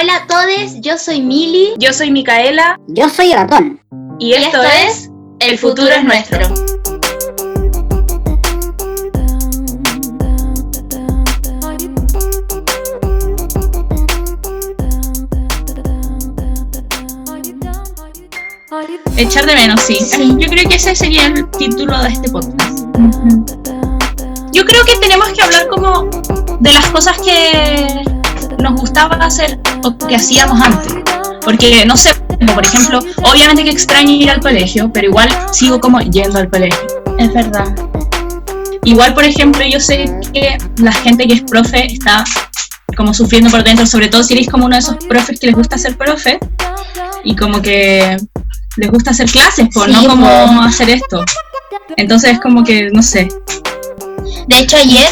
Hola a todos, yo soy Mili. Yo soy Micaela. Yo soy Ratón. Y esto, es El futuro es nuestro. Echar de menos, sí. Sí. Yo creo que ese sería el título de este podcast. Yo creo que tenemos que hablar como de las cosas que nos gustaba hacer o que hacíamos antes. Porque, no sé, como por ejemplo, obviamente que extraño ir al colegio, pero igual sigo como yendo al colegio. Es verdad. Igual, por ejemplo, yo sé que la gente que es profe está como sufriendo por dentro, sobre todo si eres como uno de esos profes que les gusta ser profe y como que les gusta hacer clases, pues, Sí, no como po. hacer esto. Entonces, como que, no sé, De hecho, ayer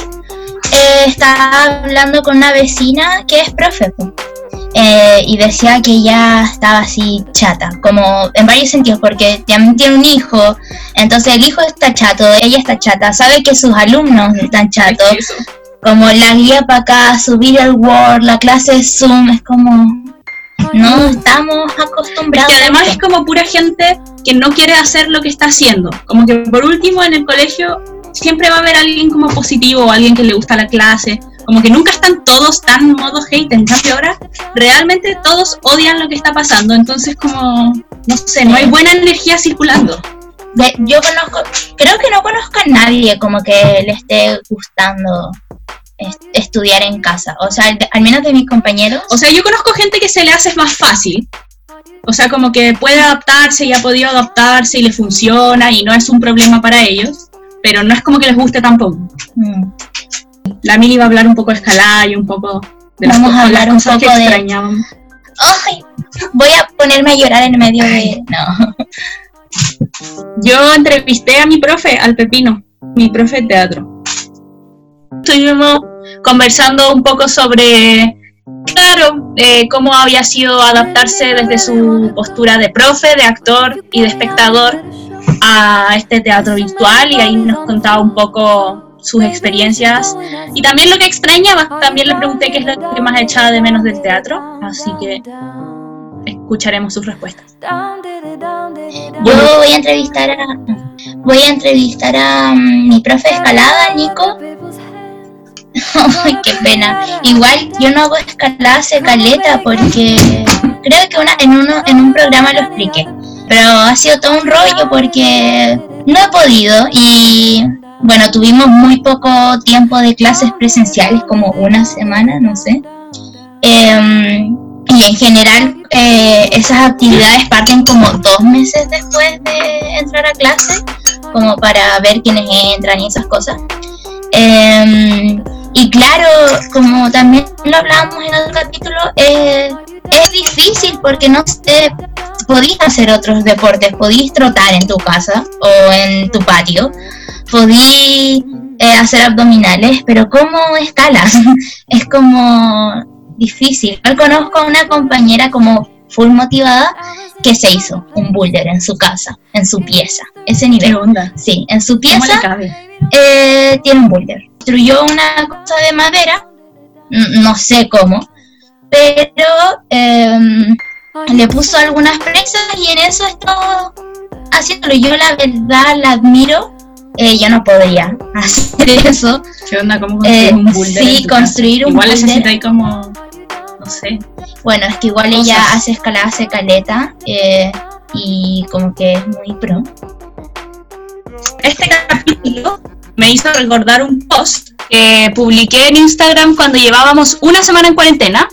eh, estaba hablando con una vecina que es profe. Eh, y decía que ella estaba así chata, como en varios sentidos, porque también tiene un hijo, entonces el hijo está chato, ella está chata, sabe que sus alumnos están chatos, como la guía para acá, subir el Word, la clase de Zoom, es como, no estamos acostumbrados. Y además es como pura gente que no quiere hacer lo que está haciendo. Como que por último en el colegio siempre va a haber alguien como positivo o alguien que le gusta la clase. Como que nunca están todos tan modo hate. En cambio ahora realmente todos odian lo que está pasando. Entonces como, no sé, no hay buena energía circulando. De- yo conozco, creo que no conozco a nadie como que le esté gustando es- estudiar en casa. O sea, de- al menos de mis compañeros. O sea, yo conozco gente que se le hace más fácil. O sea, como que puede adaptarse y ha podido adaptarse y le funciona y no es un problema para ellos. Pero no es como que les guste tampoco. Mm. La Mili va a hablar un poco de escalada y un poco de las, Vamos a hablar las un cosas que poco de-. Ay, voy a ponerme a llorar en medio de. No. Yo entrevisté a mi profe, al Pepino, mi profe de teatro. Estuvimos conversando un poco sobre, claro, eh, cómo había sido adaptarse desde su postura de profe, de actor y de espectador a este teatro virtual y ahí nos contaba un poco sus experiencias y también lo que extrañaba. También le pregunté qué es lo que más echaba de menos del teatro, así que escucharemos sus respuestas. Yo voy a entrevistar a. Voy a entrevistar a mm, mi profe de escalada, Nico. Ay, qué pena. Igual yo no hago escalada hace caleta porque creo que una, en, uno, en un programa lo expliqué. Pero ha sido todo un rollo porque no he podido y bueno, tuvimos muy poco tiempo de clases presenciales, como una semana, no sé. Em, y en general eh, esas actividades parten como dos meses después de entrar a clase, como para ver quiénes entran y esas cosas. Em, y claro, como también lo hablábamos en otro capítulo, eh, es difícil porque no sé, podís hacer otros deportes, podís trotar en tu casa o en tu patio, podís eh, hacer abdominales, pero ¿cómo escalas? es como difícil. Yo conozco a una compañera como full motivada que se hizo un boulder en su casa, en su pieza, ese ¿Qué nivel. onda? Sí, en su ¿Cómo le pieza cabe? eh, tiene un boulder. Construyó una cosa de madera, no sé cómo, pero le puso algunas presas y en eso está haciéndolo. Yo la verdad la admiro. eh, yo no podría hacer eso. ¿Qué onda? ¿Cómo construir Eh, un boulder? sí, en tu casa? construir un Igual necesitáis como, no sé. Bueno, es que igual ella hace escalada, hace caleta eh, y como que es muy pro. Este capítulo me hizo recordar un post que publiqué en Instagram cuando llevábamos una semana en cuarentena.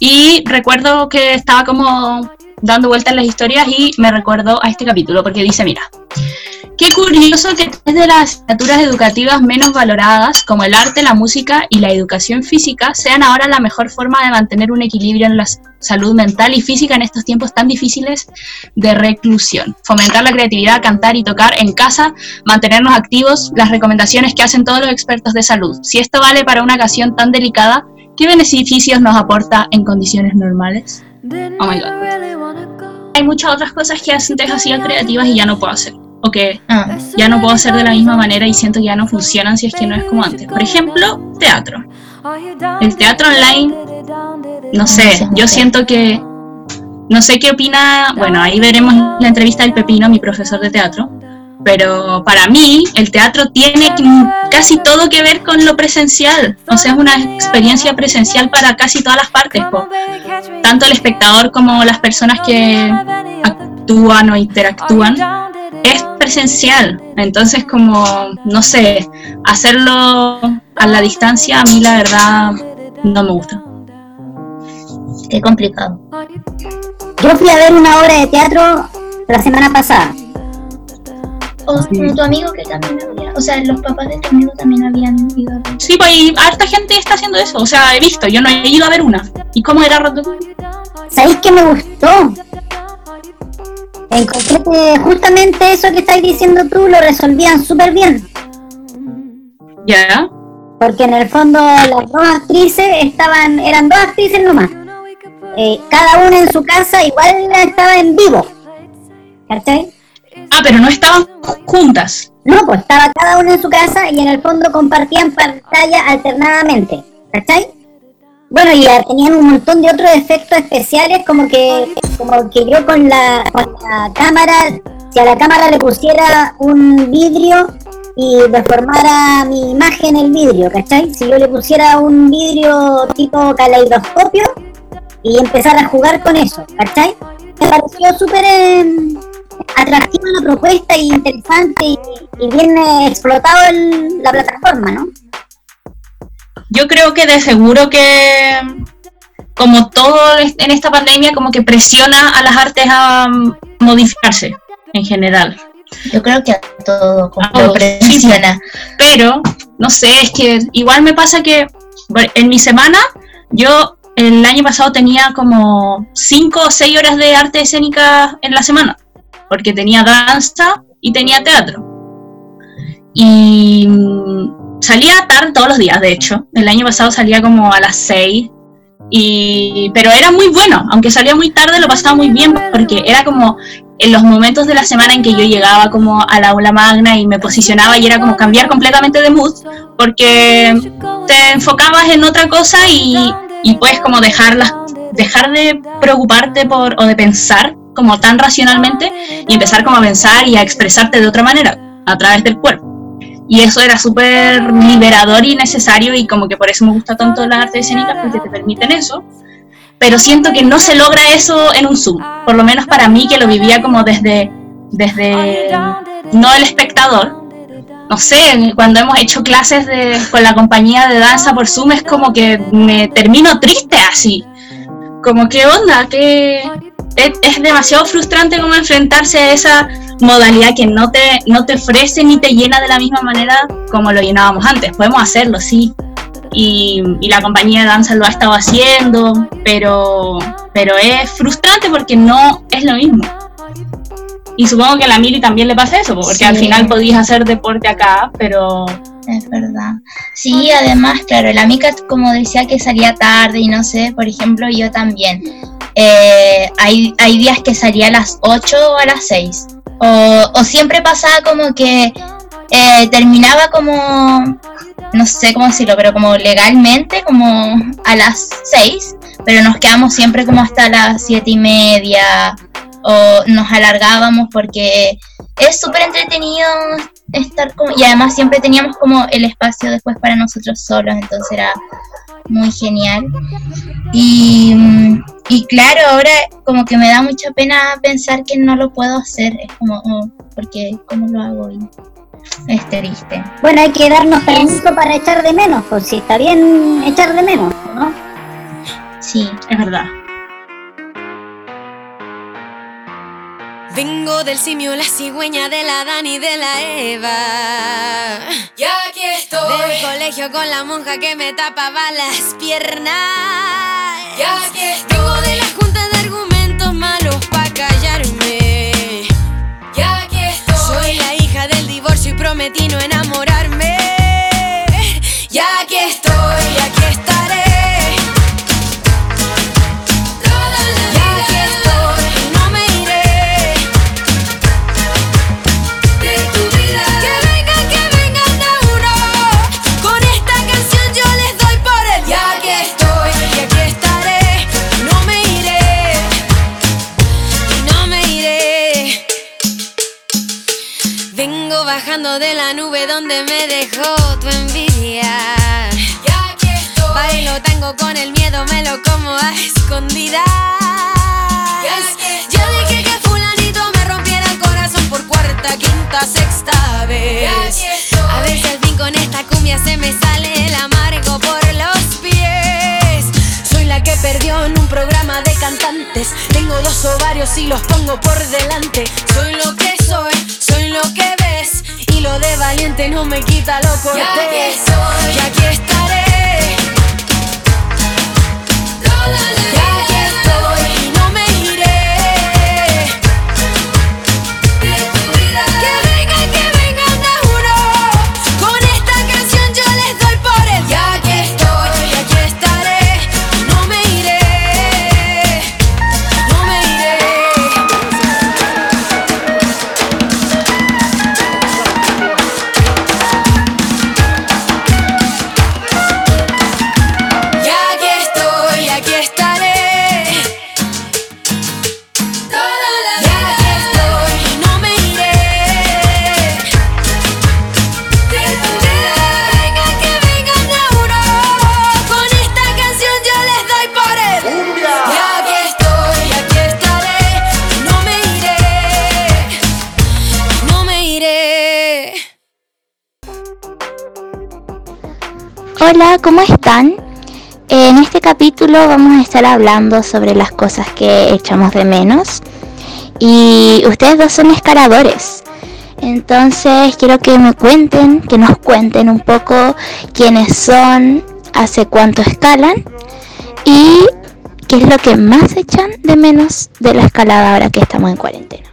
Y recuerdo que estaba como dando vueltas en las historias y me recuerdo a este capítulo porque dice, mira, qué curioso que tres de las asignaturas educativas menos valoradas, como el arte, la música y la educación física, sean ahora la mejor forma de mantener un equilibrio en la salud mental y física en estos tiempos tan difíciles de reclusión. Fomentar la creatividad, cantar y tocar en casa, mantenernos activos, las recomendaciones que hacen todos los expertos de salud. Si esto vale para una ocasión tan delicada, ¿qué beneficios nos aporta en condiciones normales? Oh my god. Hay muchas otras cosas que antes hacía creativas y ya no puedo hacer. O que Ah, ya no puedo hacer de la misma manera y siento que ya no funcionan si es que no es como antes. Por ejemplo, teatro. El teatro online no sé, yo siento que, no sé qué opina, bueno, ahí veremos la entrevista del Pepino, mi profesor de teatro, pero para mí el teatro tiene casi todo que ver con lo presencial, o sea, es una experiencia presencial para casi todas las partes, tanto el espectador como las personas que actúan o interactúan, es presencial, entonces como, no sé, hacerlo a la distancia a mí la verdad no me gusta. Qué complicado. Yo fui a ver una obra de teatro la semana pasada o tu amigo que también había, o sea, los papás de tu amigo también habían ido a ver. Sí, pues y harta gente está haciendo eso, o sea, he visto, yo no he ido a ver una. ¿Y cómo era Ratatouille? ¿Sabéis que me gustó? Encontré justamente eso que estáis diciendo tú lo resolvían súper bien. ¿Ya? Porque en el fondo las dos actrices estaban, eran dos actrices nomás. Eh, cada una en su casa igual estaba en vivo. ¿Cachai? Ah, pero no estaban juntas. No, pues estaba cada uno en su casa y en el fondo compartían pantalla alternadamente. ¿Cachai? Bueno, y tenían un montón de otros efectos especiales, como que, como que yo con la, con la cámara, si a la cámara le pusiera un vidrio y deformara mi imagen el vidrio, ¿cachai? Si yo le pusiera un vidrio tipo caleidoscopio y empezara a jugar con eso, ¿cachai? Me pareció súper... Eh, atractiva la propuesta y interesante y, bien explotado la plataforma, ¿no? Yo creo que de seguro que como todo en esta pandemia como que presiona a las artes a modificarse en general. Yo creo que a todo como presiona. pero no sé, es que igual me pasa que en mi semana yo el año pasado tenía como 5 o 6 horas de arte escénica en la semana porque tenía danza y tenía teatro. Y mm, salía tarde todos los días, de hecho. El año pasado salía como a las 6. Y, pero era muy bueno, aunque salía muy tarde lo pasaba muy bien porque era como en los momentos de la semana en que yo llegaba como a la aula magna y me posicionaba y era como cambiar completamente de mood porque te enfocabas en otra cosa y, y puedes como dejarlas, dejar de preocuparte por o de pensar como tan racionalmente y empezar como a pensar y a expresarte de otra manera a través del cuerpo. Y eso era súper liberador y necesario y como que por eso me gusta tanto las artes escénicas porque te permiten eso. Pero siento que no se logra eso en un Zoom, por lo menos para mí que lo vivía como desde, desde no el espectador. No sé, cuando hemos hecho clases de, con la compañía de danza por Zoom es como que me termino triste así. Como, ¿qué onda? ¿Qué, es, demasiado frustrante como enfrentarse a esa modalidad que no te, no te ofrece ni te llena de la misma manera como lo llenábamos antes. Podemos hacerlo, sí. Y, la compañía de danza lo ha estado haciendo, pero, pero es frustrante porque no es lo mismo. Y supongo que a la Mili también le pasa eso, porque al final podías hacer deporte acá, pero... Es verdad. Sí, además, claro, la mica como decía que salía tarde y no sé, por ejemplo, yo también eh, hay, hay días que salía a las 8 o a las 6. O, siempre pasaba como que eh, terminaba como, no sé cómo decirlo, pero como legalmente, como a las 6, pero nos quedamos siempre como hasta las 7 y media o nos alargábamos porque es súper entretenido estar como, y además siempre teníamos como el espacio después para nosotros solos, entonces era muy genial. Y, y, claro, ahora como que me da mucha pena pensar que no lo puedo hacer, es como, oh, porque ¿cómo lo hago? Y es triste. Bueno, hay que darnos permiso para echar de menos, pues si está bien echar de menos, ¿no? Sí, es verdad. Vengo del simio, la cigüeña de la Dani y de la Eva. Ya aquí estoy. Del colegio con la monja que me tapaba las piernas. Ya aquí estoy. Vengo de la junta de argumentos malos para callarme. Ya aquí estoy. Soy la hija del divorcio y prometí no enamorarme. Y los pongo por delante. Soy lo que soy, soy lo que ves. Y lo de valiente no me quita lo cortés. Ya que soy, ya aquí estaré. Hola, ¿cómo están? En este capítulo vamos a estar hablando sobre las cosas que echamos de menos. Y ustedes dos son escaladores. Entonces quiero que me cuenten, que nos cuenten un poco quiénes son, hace cuánto escalan y qué es lo que más echan de menos de la escalada ahora que estamos en cuarentena.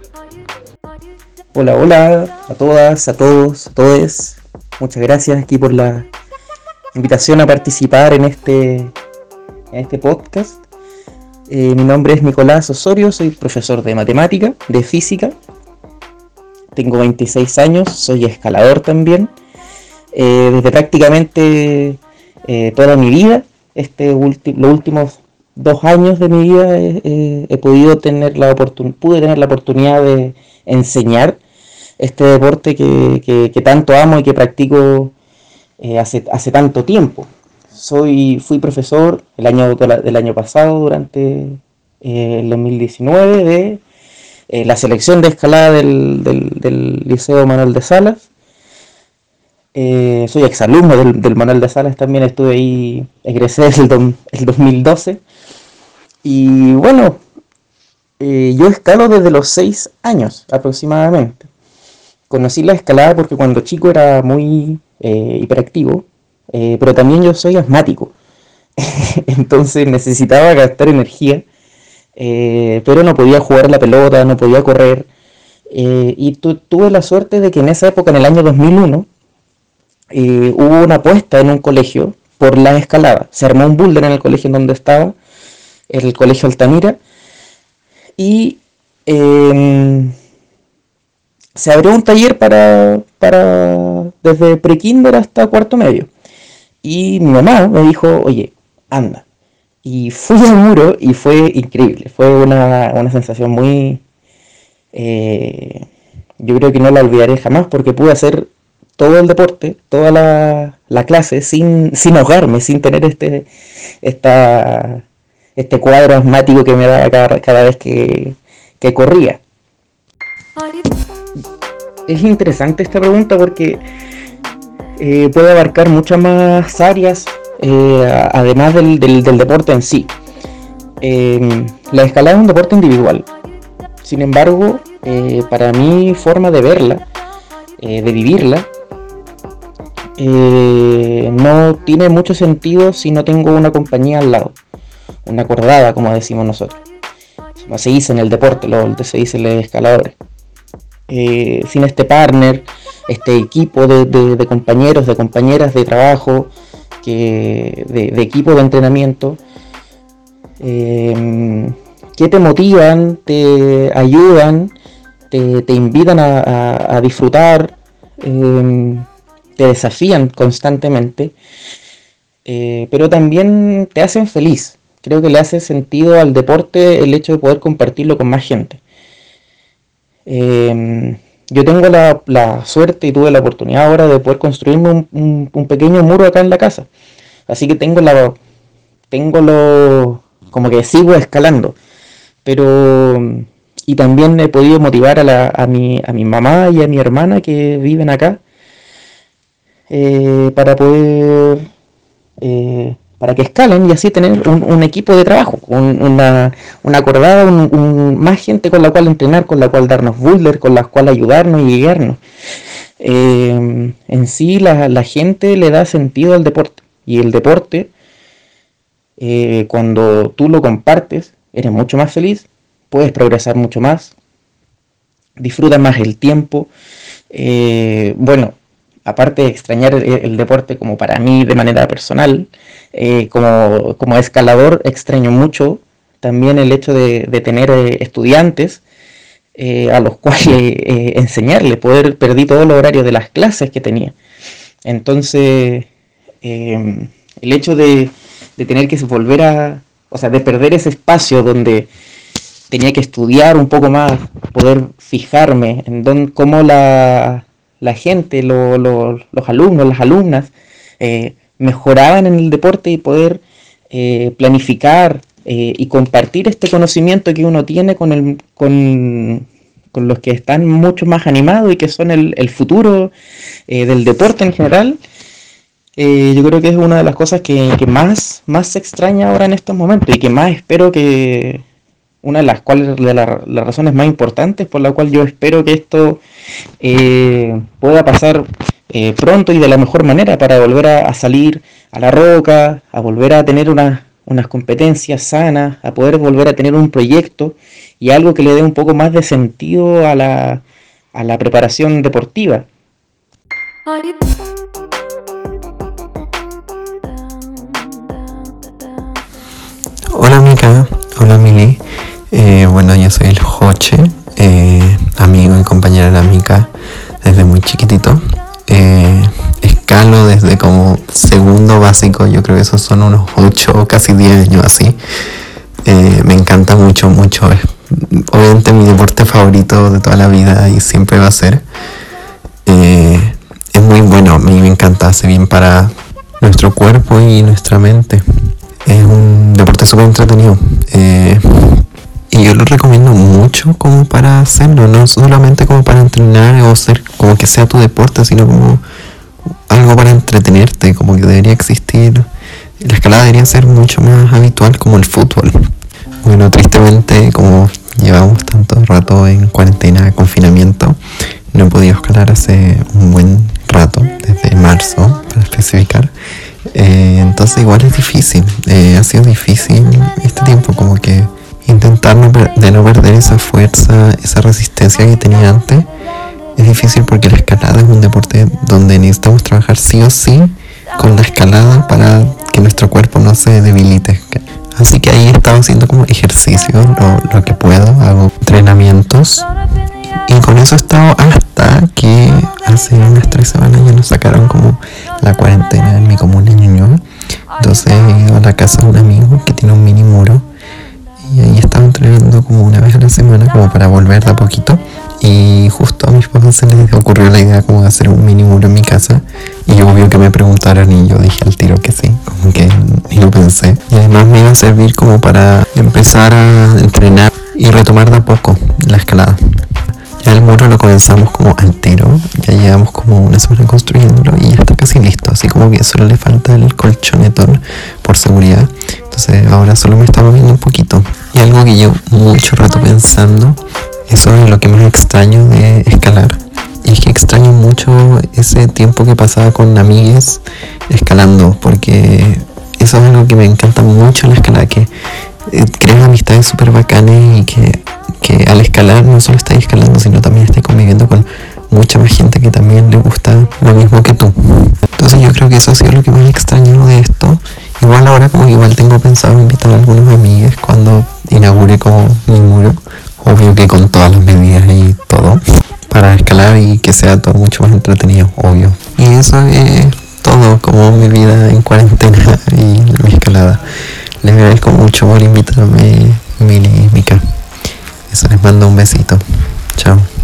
Hola, hola a todas, a todos, a todes. Muchas gracias aquí por la invitación a participar en este, en este podcast. Eh, mi nombre es Nicolás Osorio, soy profesor de matemática, de física. Tengo 26 años, soy escalador también. Eh, desde prácticamente eh, toda mi vida, este los últimos dos años de mi vida he podido tener la pude tener la oportunidad de enseñar este deporte que- que tanto amo y que practico eh, hace, hace tanto tiempo. Soy, fui profesor el año, del año pasado, durante eh, el 2019, de eh, la selección de escalada del, del- del Liceo Manuel de Salas. Soy exalumno del, del Manuel de Salas, también estuve ahí, egresé el, el 2012. Y bueno, yo escalo desde los 6 años aproximadamente. Conocí la escalada porque cuando chico era muy eh, hiperactivo, eh, pero también yo soy asmático. Entonces necesitaba gastar energía, eh, pero no podía jugar la pelota, no podía correr. y tu- tuve la suerte de que en esa época, en el año 2001, eh, hubo una apuesta en un colegio por la escalada. Se armó un boulder en el colegio en donde estaba, el colegio Altamira, y em, se abrió un taller para, para desde prekinder hasta cuarto medio. Y mi mamá me dijo, oye, anda. Y fui al muro y fue increíble. Fue una, una sensación muy... eh, yo creo que no la olvidaré jamás porque pude hacer todo el deporte, toda la, la clase sin, sin ahogarme, sin tener este, esta, este cuadro asmático que me daba cada, cada vez que, que corría. Es interesante esta pregunta porque eh, puede abarcar muchas más áreas, eh, además del, del- deporte en sí. Eh, la escalada es un deporte individual. Sin embargo, eh, para mi forma de verla, de vivirla, no tiene mucho sentido si no tengo una compañía al lado, una cordada, como decimos nosotros. Se dice en el deporte, lo se dice en los escaladores. Eh, sin este partner, este equipo de, compañeros, de compañeras de trabajo, que, de, equipo de entrenamiento, eh, que te motivan, te ayudan, te, invitan a, disfrutar, eh, te desafían constantemente, eh, pero también te hacen feliz. Creo que le hace sentido al deporte el hecho de poder compartirlo con más gente. Eh, yo tengo la, suerte y tuve la oportunidad ahora de poder construirme un, pequeño muro acá en la casa. Así que tengo la tengo lo como que sigo escalando. Pero y también he podido motivar a, la, a, mi, a mi mamá y a mi hermana que viven acá eh, para poder eh, para que escalen y así tener un, equipo de trabajo, una, una, acordada, un, más gente con la cual entrenar, con la cual darnos boulder, con la cual ayudarnos y guiarnos. Eh, en sí la, gente le da sentido al deporte y el deporte, eh, cuando tú lo compartes, eres mucho más feliz, puedes progresar mucho más, disfrutas más el tiempo. Eh, bueno, aparte de extrañar el, deporte como para mí de manera personal, eh, como, escalador extraño mucho también el hecho de, tener eh, estudiantes eh, a los cuales enseñarle, poder perdí todo el horario de las clases que tenía. Entonces, em, el hecho de, tener que volver a, o sea, de perder ese espacio donde tenía que estudiar un poco más, poder fijarme en cómo la, la gente, los alumnos, las alumnas, eh, mejoraban en el deporte y poder eh, planificar eh, y compartir este conocimiento que uno tiene con, el, con, los que están mucho más animados y que son el, futuro del deporte en general. yo creo que es una de las cosas que, más, más se extraña ahora en estos momentos y que más espero que, una de las cuales de las razones más importantes por la cual yo espero que esto eh, pueda pasar eh, pronto y de la mejor manera para volver a, salir a la roca, a volver a tener unas competencias sanas, a poder volver a tener un proyecto y algo que le dé un poco más de sentido a la, a la preparación deportiva. Hola Mica, hola Mili. Eh, bueno, yo soy el Joche, eh, amigo y compañero de la Mica desde muy chiquitito. Eh, escalo desde como segundo básico, yo creo que esos son unos 8 casi 10 años así. me encanta mucho, mucho. Es obviamente mi deporte favorito de toda la vida y siempre va a ser. es muy bueno, a mí me encanta, hace bien para nuestro cuerpo y nuestra mente. Es un deporte súper entretenido. Y yo lo recomiendo mucho como para hacerlo, no solamente como para entrenar o ser como que sea tu deporte, sino como algo para entretenerte, como que debería existir. La escalada debería ser mucho más habitual como el fútbol. Bueno, tristemente como llevamos tanto rato en cuarentena, confinamiento, no he podido escalar hace un buen rato, desde marzo para especificar. Eh, entonces igual es difícil, eh, ha sido difícil este tiempo como que intentar de no perder esa fuerza, esa resistencia que tenía antes, es difícil porque la escalada es un deporte donde necesitamos trabajar sí o sí con la escalada para que nuestro cuerpo no se debilite. Así que ahí he estado haciendo como ejercicio, lo, que puedo, hago entrenamientos y con eso he estado hasta que hace unas tres semanas ya nos sacaron como la cuarentena en mi comuna en Ñuñoa. Entonces he ido a la casa de un amigo que tiene un mini muro y ahí estaba entrenando como una vez a la semana como para volver de a poquito. Y justo a mis papás se les ocurrió la idea como de hacer un mini muro en mi casa. Y obvio que me preguntaran y yo dije al tiro que sí, como que ni lo pensé. Y además me iba a servir como para empezar a entrenar y retomar de a poco la escalada. Ya el muro lo comenzamos como al tiro, ya llevamos como una semana construyéndolo y ya está casi listo, así como que solo le falta el colchonetón por seguridad entonces ahora solo me está moviendo un poquito. Y algo que llevo mucho rato pensando, es lo que más extraño de escalar. Y es que extraño mucho ese tiempo que pasaba con amigues escalando, porque eso es algo que me encanta mucho en la escalada, que eh, creas amistades súper bacanes y que, que al escalar no solo estás escalando, sino también estás conviviendo con mucha más gente que también le gusta lo mismo que tú. Entonces yo creo que eso ha sido lo que más extraño de esto Igual ahora como igual tengo pensado invitar a algunos amigos cuando inaugure como mi muro. Obvio que con todas las medidas y todo. Para escalar y que sea todo mucho más entretenido, obvio. Y eso es todo como mi vida en cuarentena y mi escalada. Les agradezco mucho por invitarme, Mili y Mika. Eso les mando un besito. Chao.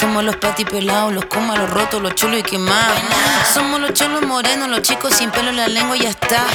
Somos los pelados, los comas, los rotos, los chulos y quemados. Somos los cholos morenos, los chicos sin pelo en la lengua y ya está.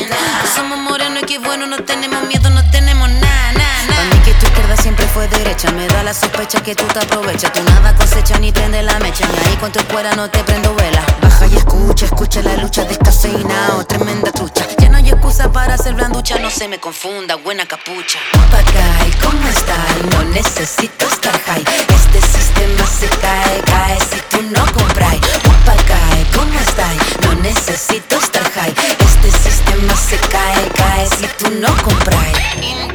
Somos morenos y qué bueno, no tenemos miedo, no tenemos nada, nada. Para mí que tu izquierda siempre fue derecha, me da la sospecha que tú te aprovechas. Tú nada cosecha ni prende la mecha, ni ahí con tu escuela no te prendo vela. Y escucha, escucha la lucha descafeinado, tremenda trucha. Ya no hay excusa para ser blanducha, no se me confunda, buena capucha. Papagay, ¿cómo está? No necesito estar high. Este sistema se cae, cae si tú no compras. Papagay, ¿cómo está? No necesito estar high. Este sistema se cae, cae si tú no compras.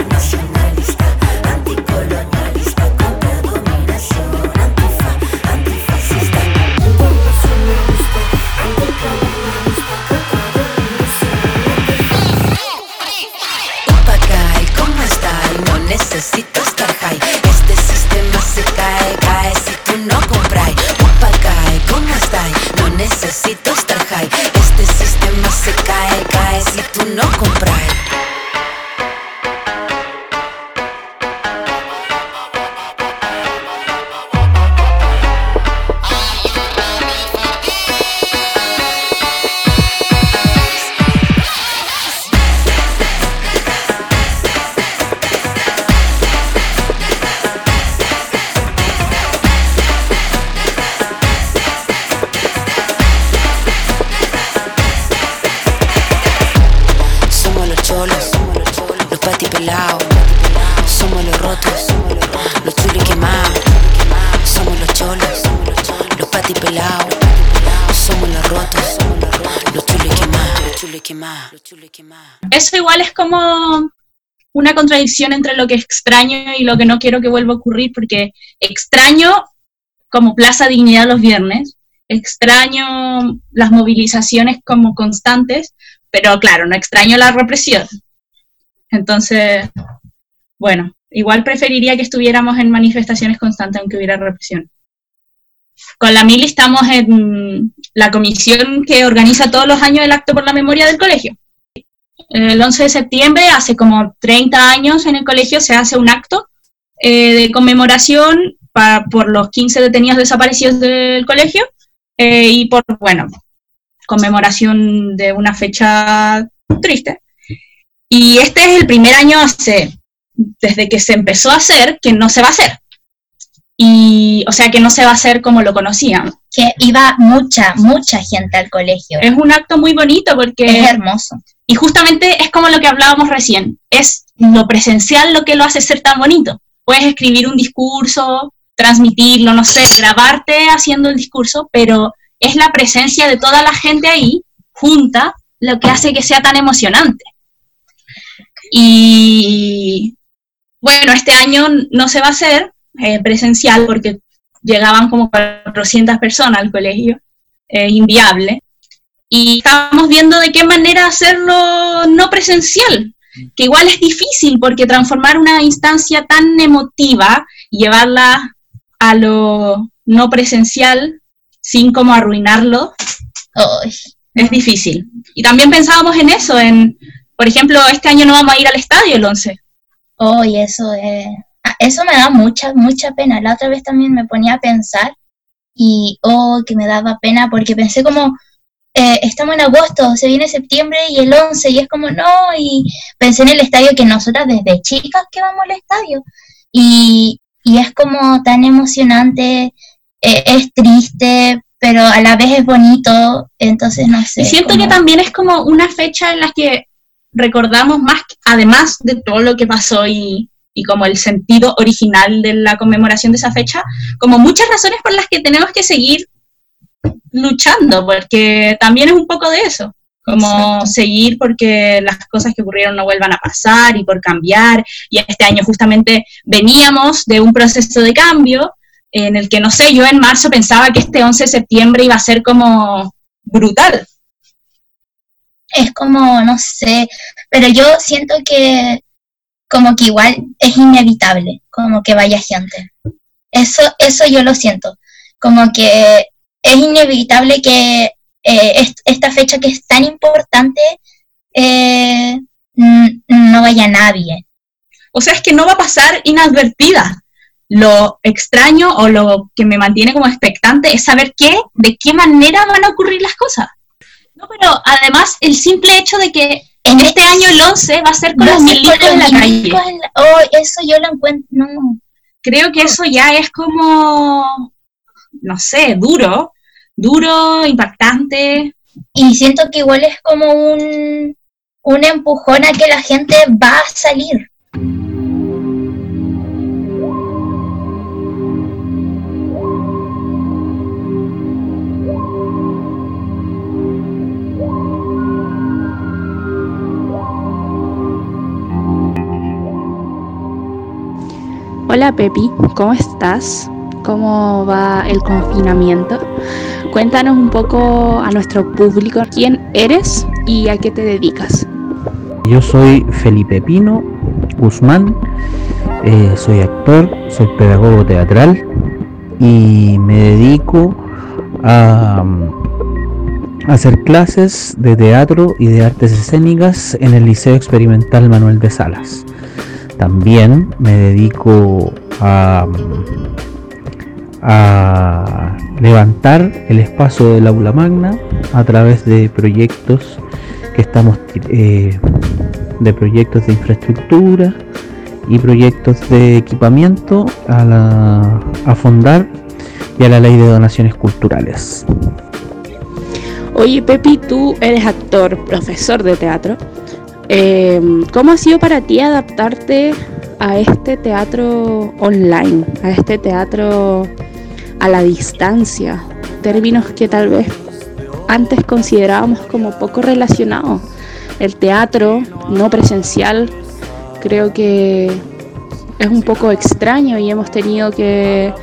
contradicción entre lo que extraño y lo que no quiero que vuelva a ocurrir, porque extraño como Plaza Dignidad los viernes, extraño las movilizaciones como constantes, pero claro, no extraño la represión. Entonces, bueno, igual preferiría que estuviéramos en manifestaciones constantes aunque hubiera represión. Con la Mili estamos en la comisión que organiza todos los años el acto por la memoria del colegio. El 11 de septiembre, hace como 30 años en el colegio, se hace un acto eh, de conmemoración pa- por los 15 detenidos desaparecidos del colegio eh, y por, bueno, conmemoración de una fecha triste. Y este es el primer año hace, desde que se empezó a hacer, que no se va a hacer. Y, o sea, que no se va a hacer como lo conocían. Que iba mucha, mucha gente al colegio. Es un acto muy bonito porque... Es hermoso. Y justamente es como lo que hablábamos recién, es lo presencial lo que lo hace ser tan bonito. Puedes escribir un discurso, transmitirlo, no sé, grabarte haciendo el discurso, pero es la presencia de toda la gente ahí, junta, lo que hace que sea tan emocionante. Y bueno, este año no se va a hacer eh, presencial porque llegaban como 400 personas al colegio, es inviable. Y estábamos viendo de qué manera hacerlo no presencial, que igual es difícil porque transformar una instancia tan emotiva y llevarla a lo no presencial sin como arruinarlo es difícil. Y también pensábamos en eso, en, por ejemplo, este año no vamos a ir al estadio el 11. ay, eso es... ah, Eso me da mucha, mucha pena. La otra vez también me ponía a pensar y, oh, que me daba pena porque pensé como, eh, estamos en agosto, se viene septiembre y el 11 y es como, no, y pensé en el estadio que nosotras desde chicas que vamos al estadio y, y es como tan emocionante, eh, es triste, pero a la vez es bonito, entonces no sé. Y siento que también es como una fecha en la que recordamos más, además de todo lo que pasó y, y como el sentido original de la conmemoración de esa fecha, como muchas razones por las que tenemos que seguir luchando, porque también es un poco de eso, como Exacto. seguir porque las cosas que ocurrieron no vuelvan a pasar y por cambiar, y este año justamente veníamos de un proceso de cambio, en el que, no sé, yo en marzo pensaba que este 11 de septiembre iba a ser como brutal. Es como, no sé, pero yo siento que como que igual es inevitable, como que vaya gente. Eso, eso yo lo siento, como que es inevitable que eh, esta fecha que es tan importante eh, no vaya nadie. O sea, es que no va a pasar inadvertida. Lo extraño o lo que me mantiene como expectante es saber qué, de qué manera van a ocurrir las cosas. No, pero además el simple hecho de que en este año el 11 va a ser con los milicos en la calle. oh, eso yo lo encuentro, no. Creo que eso ya es como, no sé, duro, duro, impactante. Y siento que igual es como un, un empujón a que la gente va a salir. Hola Pepi, ¿cómo estás? ¿Cómo va el confinamiento? Cuéntanos un poco a nuestro público quién eres y a qué te dedicas. Yo soy Felipe Pino Guzmán, eh, soy actor, soy pedagogo teatral y me dedico a, a hacer clases de teatro y de artes escénicas en el Liceo Experimental Manuel de Salas. También me dedico a, levantar el espacio del aula magna a través de proyectos que estamos eh, de proyectos de infraestructura y proyectos de equipamiento a, la, a Fondar y a la ley de donaciones culturales. Oye Pepi, tú eres actor, profesor de teatro. Em, ¿Cómo ha sido para ti adaptarte a este teatro online, a este teatro a la distancia? Términos que tal vez antes considerábamos como poco relacionados. El teatro no presencial creo que es un poco extraño y hemos tenido que,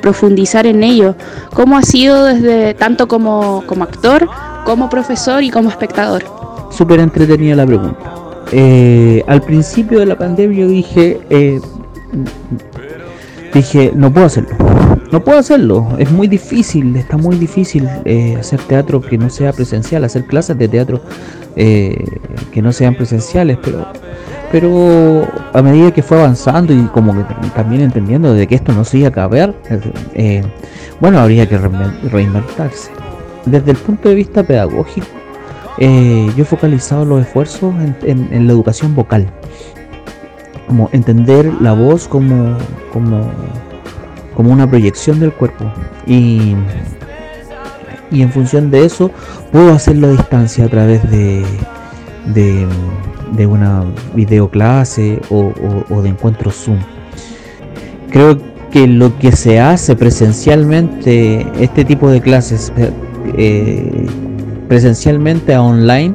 profundizar en ello. ¿Cómo ha sido desde tanto como, como actor, como profesor y como espectador? súper entretenida la pregunta. Eh, al principio de la pandemia dije, eh, dije, no puedo hacerlo. No puedo hacerlo, es muy difícil, está muy difícil eh, hacer teatro que no sea presencial, hacer clases de teatro que no sean presenciales, pero pero a medida que fue avanzando y como que también entendiendo de que esto no se iba a acabar, bueno, habría que reinventarse. Desde el punto de vista pedagógico, eh, yo he focalizado los esfuerzos en, la educación vocal. Como entender la voz como, como, como una proyección del cuerpo. Y, y en función de eso puedo hacerlo a distancia a través de, de, una videoclase o, o, de encuentros Zoom. Creo que lo que se hace presencialmente, este tipo de clases, eh, presencialmente online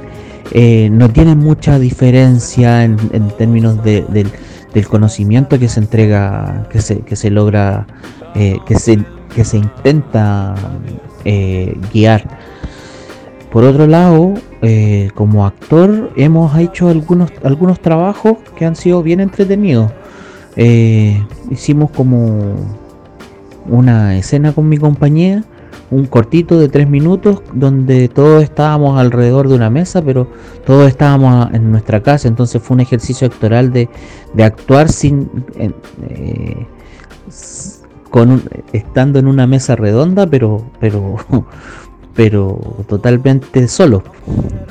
eh, no tiene mucha diferencia en, términos de, del conocimiento que se entrega, que se, que se logra, eh, que, se, que se intenta eh, guiar. Por otro lado, como actor hemos hecho algunos, algunos trabajos que han sido bien entretenidos. hicimos como una escena con mi compañía un cortito de tres minutos donde todos estábamos alrededor de una mesa, pero todos estábamos en nuestra casa, entonces fue un ejercicio actoral de, actuar sin eh, con estando en una mesa redonda, pero pero pero totalmente solo,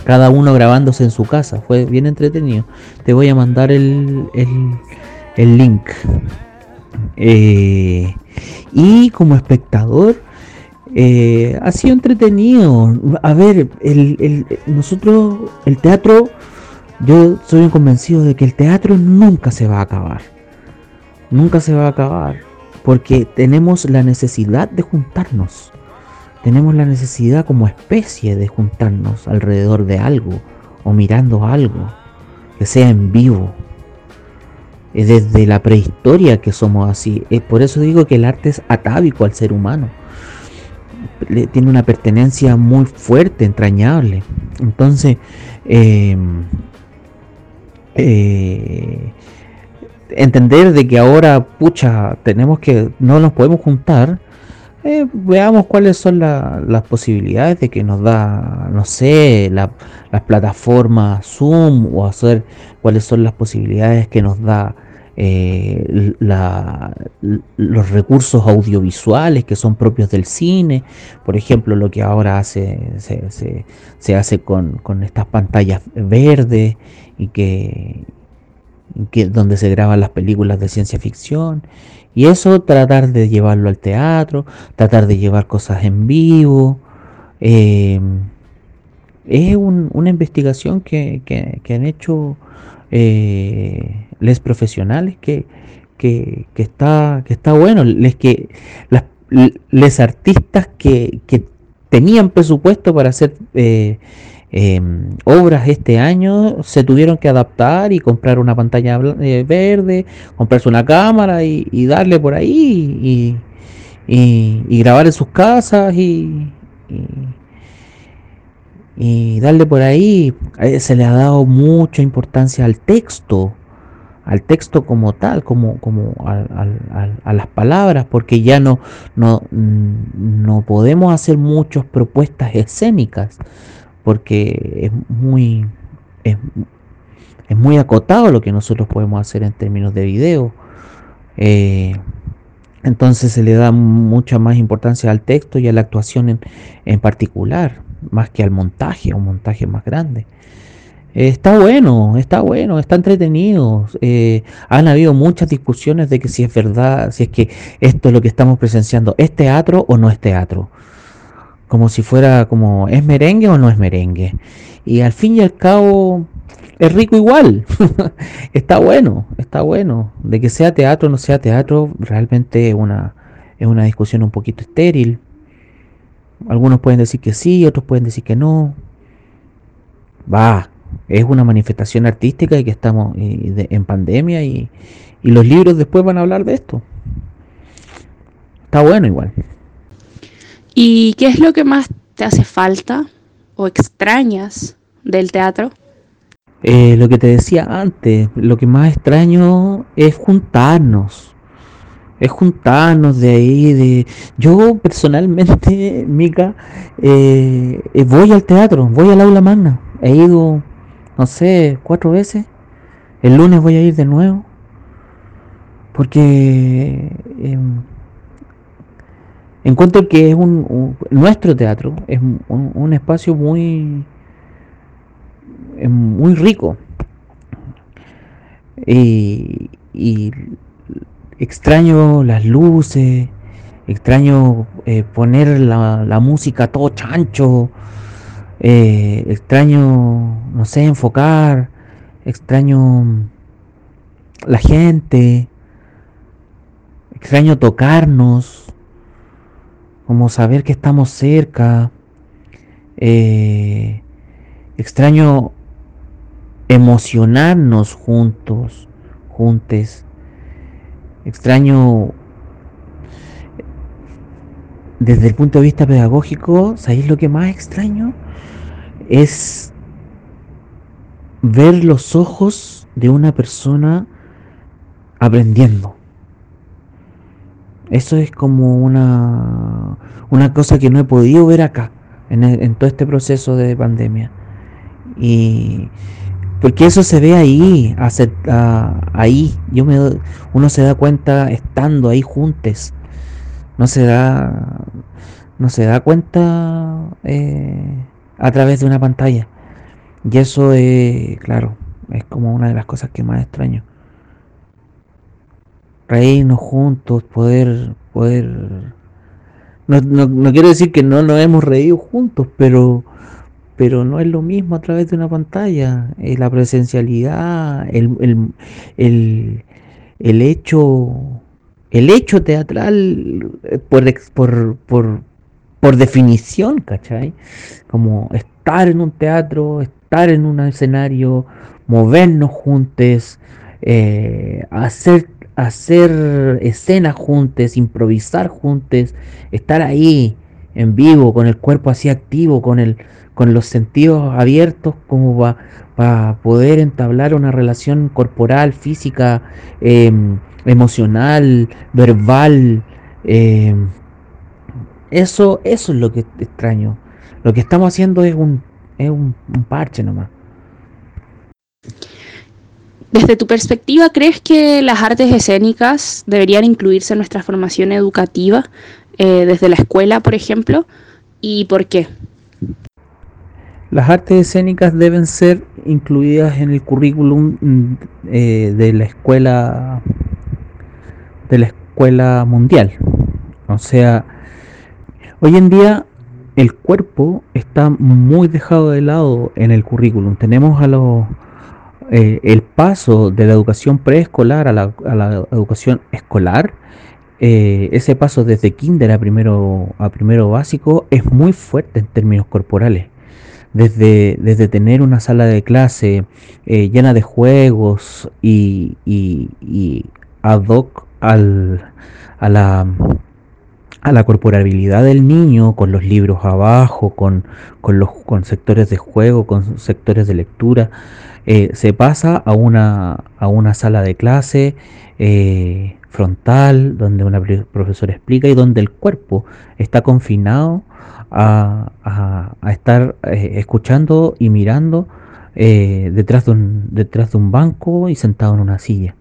cada uno grabándose en su casa, fue bien entretenido. Te voy a mandar el, el, link. Eh, y como espectador, eh, ha sido entretenido. A ver, nosotros, el teatro, yo soy convencido de que el teatro nunca se va a acabar. Nunca se va a acabar. Porque tenemos la necesidad de juntarnos. Tenemos la necesidad como especie de juntarnos alrededor de algo o mirando algo que sea en vivo. eh, desde la prehistoria que somos así. Eh, por eso digo que el arte es atávico al ser humano. Tiene una pertenencia muy fuerte, entrañable. Entonces, em, eh, entender de que ahora, pucha, tenemos que, no nos podemos juntar, veamos cuáles son las posibilidades de que nos da, no sé, las plataformas Zoom o hacer cuáles son las posibilidades que nos da eh, los recursos audiovisuales que son propios del cine, por ejemplo, lo que ahora se, hace con, estas pantallas verdes y que, donde se graban las películas de ciencia ficción. Y eso tratar de llevarlo al teatro, tratar de llevar cosas en vivo. Eh, es una investigación que, que han hecho eh, les profesionales que, que, está, que está bueno, les que las, les artistas que, que tenían presupuesto para hacer eh, em, obras este año se tuvieron que adaptar y comprar una pantalla eh, verde, comprarse una cámara y, darle por ahí y, y, grabar en sus casas y, y darle por ahí, eh, se le ha dado mucha importancia al texto, al texto como tal, como, como a, las palabras, porque ya no, no, no podemos hacer muchas propuestas escénicas, porque es muy, es, muy acotado lo que nosotros podemos hacer en términos de video. Eh, entonces se le da mucha más importancia al texto y a la actuación en, en particular más que al montaje, un montaje más grande. Está bueno, está bueno, está entretenido. Eh, han habido muchas discusiones de que si es verdad, si es que esto es lo que estamos presenciando, ¿es teatro o no es teatro? Como si fuera como, ¿es merengue o no es merengue? Y al fin y al cabo, es rico igual. está bueno, está bueno. De que sea teatro o no sea teatro, realmente una, es una discusión un poquito estéril. Algunos pueden decir que sí, otros pueden decir que no. Va, es una manifestación artística y que estamos eh, en pandemia y, y los libros después van a hablar de esto. Está bueno igual. ¿Y qué es lo que más te hace falta o extrañas del teatro? Eh, lo que te decía antes, lo que más extraño es juntarnos, es juntarnos de ahí, de... Yo personalmente, Mica, eh, eh, voy al teatro, voy al aula magna. He ido, no sé, cuatro veces. El lunes voy a ir de nuevo. Porque em, encuentro que es un, nuestro teatro es un, espacio muy em, muy rico y, y extraño las luces, extraño eh, poner la, música todo chancho, eh, extraño, no sé, enfocar, extraño la gente, extraño tocarnos, como saber que estamos cerca, eh, extraño emocionarnos juntos, juntes extraño desde el punto de vista pedagógico, ¿sabéis lo que más extraño? Es ver los ojos de una persona aprendiendo. Eso es como una, una cosa que no he podido ver acá, en, todo este proceso de pandemia. Y porque eso se ve ahí, ahí. Yo me, uno se da cuenta estando ahí juntos. No se da, no se da cuenta eh, a través de una pantalla. Y eso es, claro, es como una de las cosas que más extraño. Reírnos juntos, poder, poder. No, no, no quiero decir que no nos hemos reído juntos, pero pero no es lo mismo a través de una pantalla. Eh, la presencialidad, el, el, el, hecho, el hecho teatral eh, por, por, por, por definición, ¿cachai? Como estar en un teatro, estar en un escenario, movernos juntos, eh, hacer, hacer escenas juntos, improvisar juntos, estar ahí en vivo, con el cuerpo así activo, con, el, con los sentidos abiertos, como para poder entablar una relación corporal, física, em, emocional, verbal. Em, eso, eso es lo que extraño. Lo que estamos haciendo es un, es un, parche nomás. Desde tu perspectiva, ¿crees que las artes escénicas deberían incluirse en nuestra formación educativa eh, desde la escuela, por ejemplo? ¿Y por qué? Las artes escénicas deben ser incluidas en el currículum mm, eh, de la escuela de la escuela mundial. O sea, hoy en día el cuerpo está muy dejado de lado en el currículum. Tenemos a los eh, el paso de la educación preescolar a la, a la educación escolar. Eh, ese paso desde kinder a primero a primero básico es muy fuerte en términos corporales. Desde, desde tener una sala de clase eh, llena de juegos y, ad hoc al, a la a la corporabilidad del niño, con los libros abajo, con, con los con sectores de juego, con sectores de lectura, eh, se pasa a una, a una sala de clase eh, frontal, donde una profesora explica y donde el cuerpo está confinado a, a, estar eh, escuchando y mirando detrás, de un, detrás de un banco y sentado en una silla.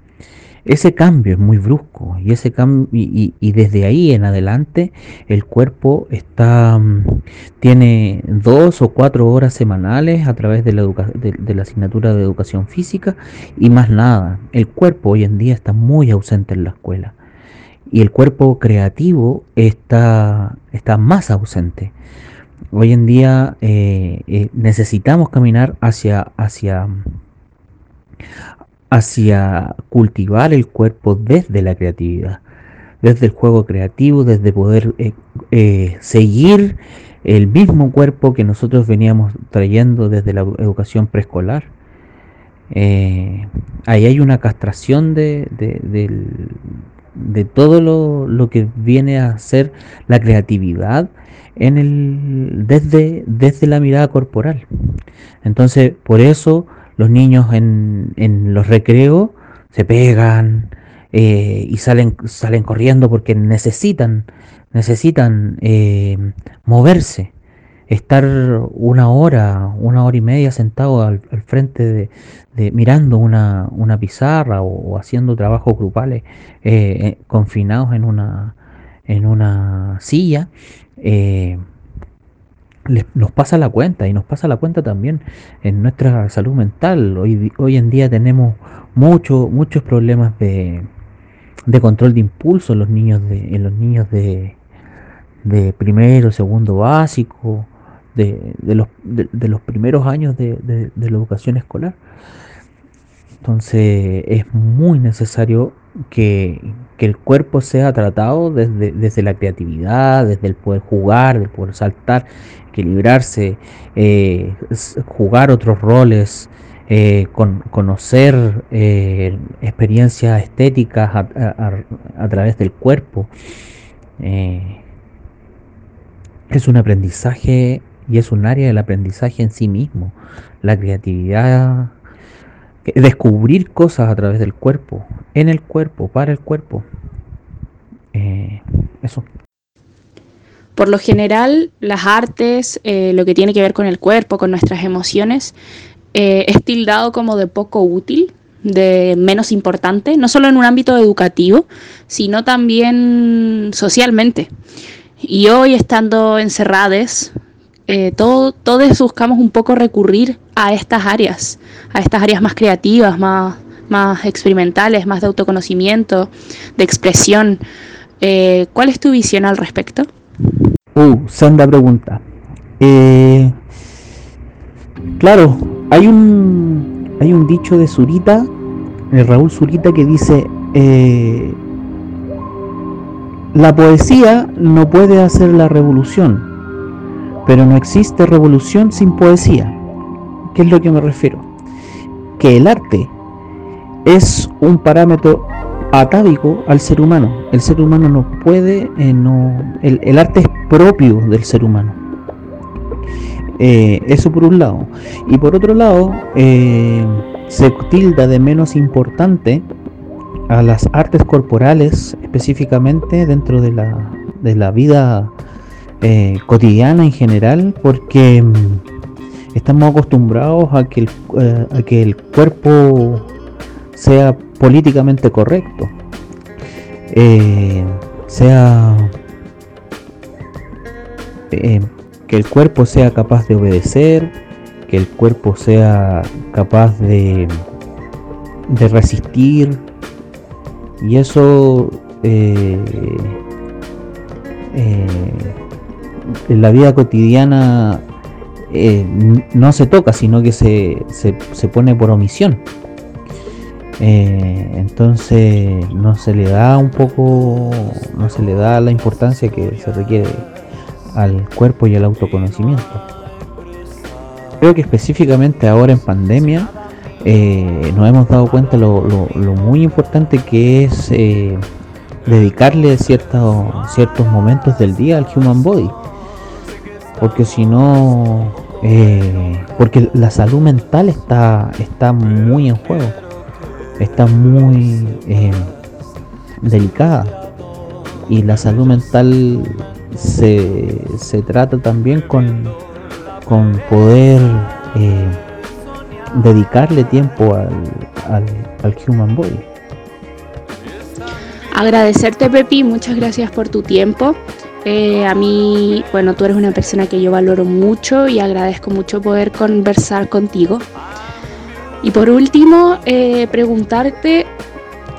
Ese cambio es muy brusco y, ese y, desde ahí en adelante el cuerpo está, mm, tiene dos o cuatro horas semanales a través de la, de, la asignatura de educación física y más nada. El cuerpo hoy en día está muy ausente en la escuela y el cuerpo creativo está, está más ausente. Hoy en día eh, eh, necesitamos caminar hacia, hacia, hacia cultivar el cuerpo desde la creatividad, desde el juego creativo, desde poder eh, eh, seguir el mismo cuerpo que nosotros veníamos trayendo desde la educación preescolar. Eh, ahí hay una castración de, de, todo lo, lo, que viene a ser la creatividad en el, desde, desde la mirada corporal. Entonces, por eso los niños en, en los recreos se pegan eh, y salen, salen corriendo porque necesitan, necesitan eh, moverse. Estar una hora, una hora y media sentado al, frente de, mirando una, una pizarra o, haciendo trabajos grupales eh, confinados en una, en una silla nos pasa la cuenta y nos pasa la cuenta también en nuestra salud mental. Hoy, hoy en día tenemos mucho, muchos problemas de, de control de impulso en los niños de, en los niños de, de primero, segundo básico, de, de los, de, los primeros años de, de, la educación escolar. Entonces es muy necesario que, que, el cuerpo sea tratado desde, desde la creatividad, desde el poder jugar, el poder saltar, equilibrarse, eh, jugar otros roles, eh, con, conocer eh, experiencias estéticas a, través del cuerpo. es un aprendizaje y es un área del aprendizaje en sí mismo. La creatividad, descubrir cosas a través del cuerpo, en el cuerpo, para el cuerpo. eso. Por lo general, las artes, eh, lo que tiene que ver con el cuerpo, con nuestras emociones, eh, es tildado como de poco útil, de menos importante, no solo en un ámbito educativo, sino también socialmente. Y hoy, estando encerrados, eh, todos buscamos un poco recurrir a estas áreas, a estas áreas más creativas, más, más experimentales, más de autoconocimiento, de expresión. ¿Cuál es tu visión al respecto? Uh, senda pregunta. Eh, claro, hay un hay un dicho de Zurita, de Raúl Zurita, que dice eh, la poesía no puede hacer la revolución, pero no existe revolución sin poesía. ¿Qué es lo que me refiero? Que el arte es un parámetro atávico al ser humano. El ser humano no puede, eh, no, el, arte es propio del ser humano. Eh, eso por un lado. Y por otro lado, eh, se tilda de menos importante a las artes corporales, específicamente dentro de la, de la vida cotidiana en general, porque mm, estamos acostumbrados a que a que el cuerpo sea políticamente correcto, eh, sea eh, que el cuerpo sea capaz de obedecer, que el cuerpo sea capaz de, de resistir, y eso eh, en la vida cotidiana no se toca, sino que se, se pone por omisión. Eh, entonces no se le da un poco, no se le da la importancia que se requiere al cuerpo y al autoconocimiento. Creo que específicamente ahora en pandemia eh, nos hemos dado cuenta lo, lo, muy importante que es eh, dedicarle ciertos, ciertos momentos del día al human body. Porque si no, porque la salud mental está, está muy en juego está muy eh, delicada y la salud mental se, se trata también con, con poder eh, dedicarle tiempo al, al, human body. Agradecerte Pepi, muchas gracias por tu tiempo. Eh, a mí, bueno, tú eres una persona que yo valoro mucho y agradezco mucho poder conversar contigo. Y por último, eh, preguntarte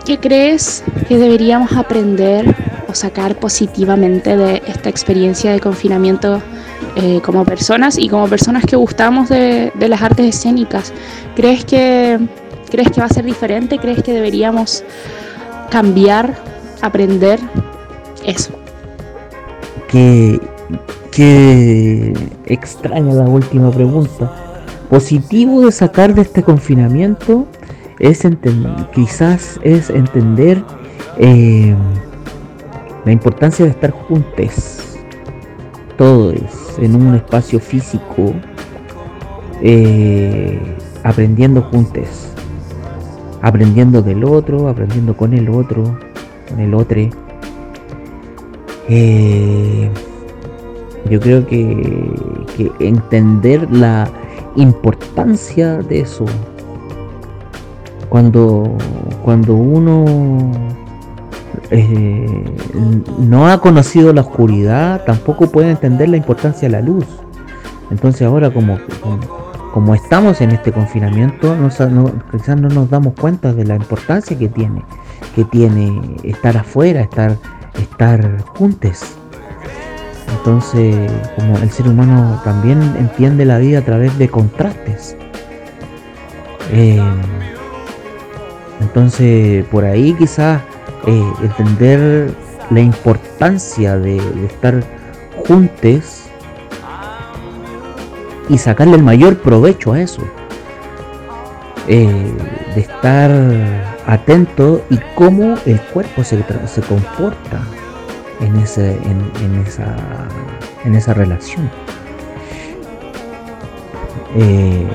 qué crees que deberíamos aprender o sacar positivamente de esta experiencia de confinamiento eh, como personas y como personas que gustamos de, las artes escénicas. ¿Crees que, ¿Crees que va a ser diferente? ¿Crees que deberíamos cambiar, aprender eso? Qué, qué extraña la última pregunta. Positivo de sacar de este confinamiento es quizás es entender eh, la importancia de estar juntos todos en un espacio físico eh, aprendiendo juntos aprendiendo del otro aprendiendo con el otro con el otro eh, yo creo que, entender la importancia de eso. Cuando, cuando uno eh, no ha conocido la oscuridad, tampoco puede entender la importancia de la luz. Entonces ahora como, como, estamos en este confinamiento, no, quizás no nos damos cuenta de la importancia que tiene, que tiene estar afuera, estar, estar juntos. Entonces, como el ser humano también entiende la vida a través de contrastes. Eh, entonces, por ahí quizás eh, entender la importancia de, estar juntos y sacarle el mayor provecho a eso. Eh, de estar atento y cómo el cuerpo se, se comporta en, ese, en, esa, en esa relación. Eh,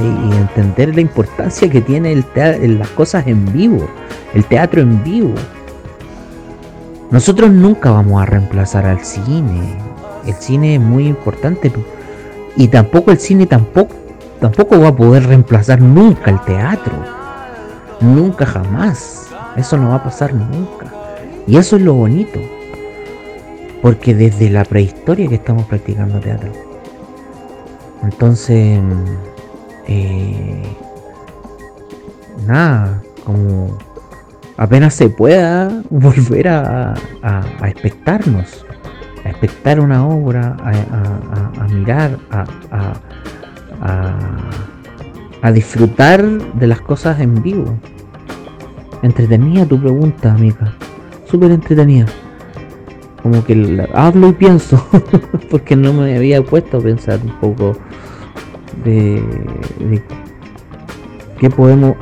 y, entender la importancia que tiene el en las cosas en vivo, el teatro en vivo. Nosotros nunca vamos a reemplazar al cine. El cine es muy importante y tampoco el cine tampoco tampoco va a poder reemplazar nunca el teatro. Nunca jamás. Eso no va a pasar nunca. Y eso es lo bonito. Porque desde la prehistoria que estamos practicando teatro. Entonces, eh, nada, como apenas se pueda volver a, a, a expectarnos, a expectar una obra, a, a mirar, a, disfrutar de las cosas en vivo. Entretenida tu pregunta, amiga súper entretenida. Como que hablo y pienso, porque no me había puesto a pensar un poco de, ¿Qué podemos,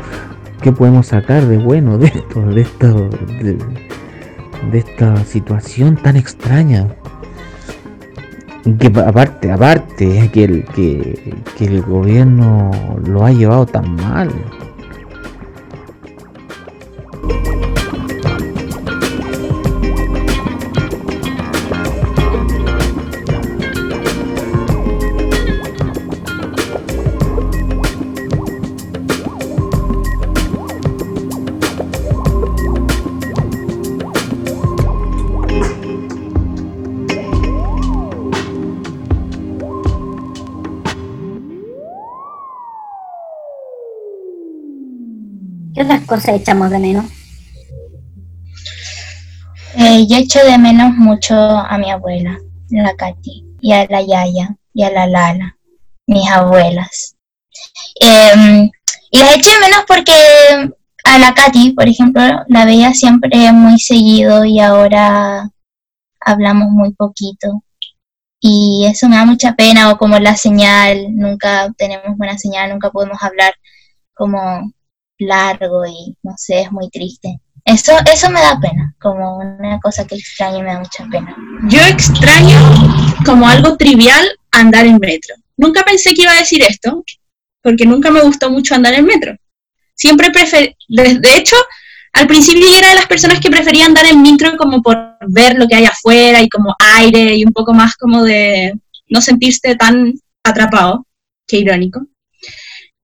qué podemos sacar de bueno de esto, de esto, de, de esta situación tan extraña? Que aparte, aparte, que el, que, que el gobierno lo ha llevado tan mal. ¿Qué otras cosas echamos de menos? Eh, yo echo de menos mucho a mi abuela, la Katy, y a la Yaya, y a la Lala, mis abuelas. Em, y las echo de menos porque a la Katy, por ejemplo, la veía siempre muy seguido y ahora hablamos muy poquito. Y eso me da mucha pena, o como la señal, nunca tenemos buena señal, nunca podemos hablar como largo y no sé, es muy triste. Eso, eso me da pena, como una cosa que extraño y me da mucha pena. Yo extraño como algo trivial andar en metro. Nunca pensé que iba a decir esto, porque nunca me gustó mucho andar en metro. Siempre preferí, de, hecho, al principio yo era de las personas que prefería andar en metro como por ver lo que hay afuera y como aire y un poco más como de no sentirse tan atrapado, qué irónico.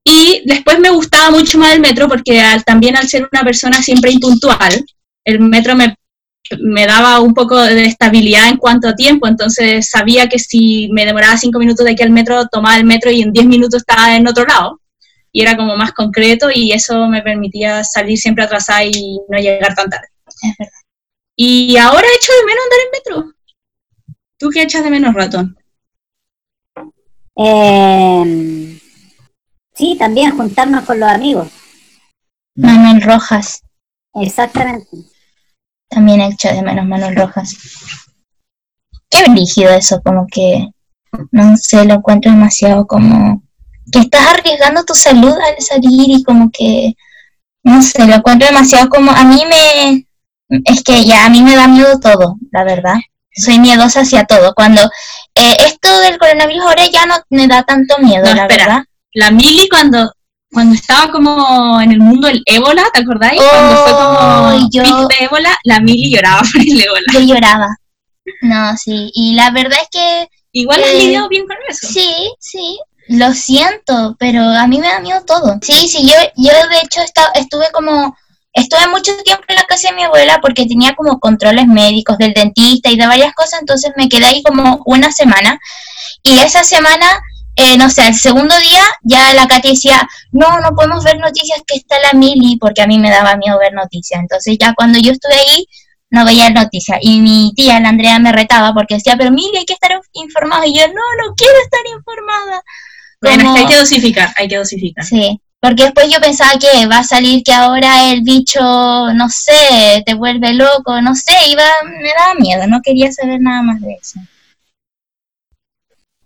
Y después me gustaba mucho más el metro porque al, también al ser una persona siempre impuntual, el metro me, me daba un poco de estabilidad en cuanto a tiempo, entonces sabía que si me demoraba cinco minutos de aquí al metro, tomaba el metro y en diez minutos estaba en otro lado. Y era como más concreto y eso me permitía salir siempre atrasada y no llegar tan tarde. Es verdad. Y ahora echo de menos andar en metro. ¿Tú qué echas de menos, ratón? Eh, sí, también juntarnos con los amigos. Manuel Rojas, Exactamente. también echo de menos Manuel Rojas. Qué brígido eso, como que, no sé, lo encuentro demasiado como que estás arriesgando tu salud al salir y como que, no sé, lo encuentro demasiado como, a mí me, es que ya a mí me da miedo todo, la verdad. Soy miedosa hacia todo. Cuando eh, esto del coronavirus ahora ya no me da tanto miedo, No, la espera. verdad. La Mili cuando, cuando estaba como en el mundo del ébola, ¿te acordáis? cuando fue Oh, como yo- pic de ébola, la Mili lloraba por el ébola. Yo lloraba. No, sí. Y la verdad es que Igual has Eh, lidiado bien con eso. Sí, sí, lo siento, pero a mí me da miedo todo. Sí, sí, yo, yo de hecho estuve como, estuve mucho tiempo en la casa de mi abuela porque tenía como controles médicos del dentista y de varias cosas, entonces me quedé ahí como una semana y esa semana, eh, no sé, el segundo día ya la Katy decía, no, no podemos ver noticias que está la Mili porque a mí me daba miedo ver noticias, entonces ya cuando yo estuve ahí no veía noticias y mi tía, la Andrea, me retaba porque decía, pero Mili, hay que estar informado y yo, no, no quiero estar informada. Bueno, es Como- que hay que dosificar, hay que dosificar. Sí, porque después yo pensaba que va a salir que ahora el bicho, no sé, te vuelve loco, no sé, iba, me daba miedo, no quería saber nada más de eso.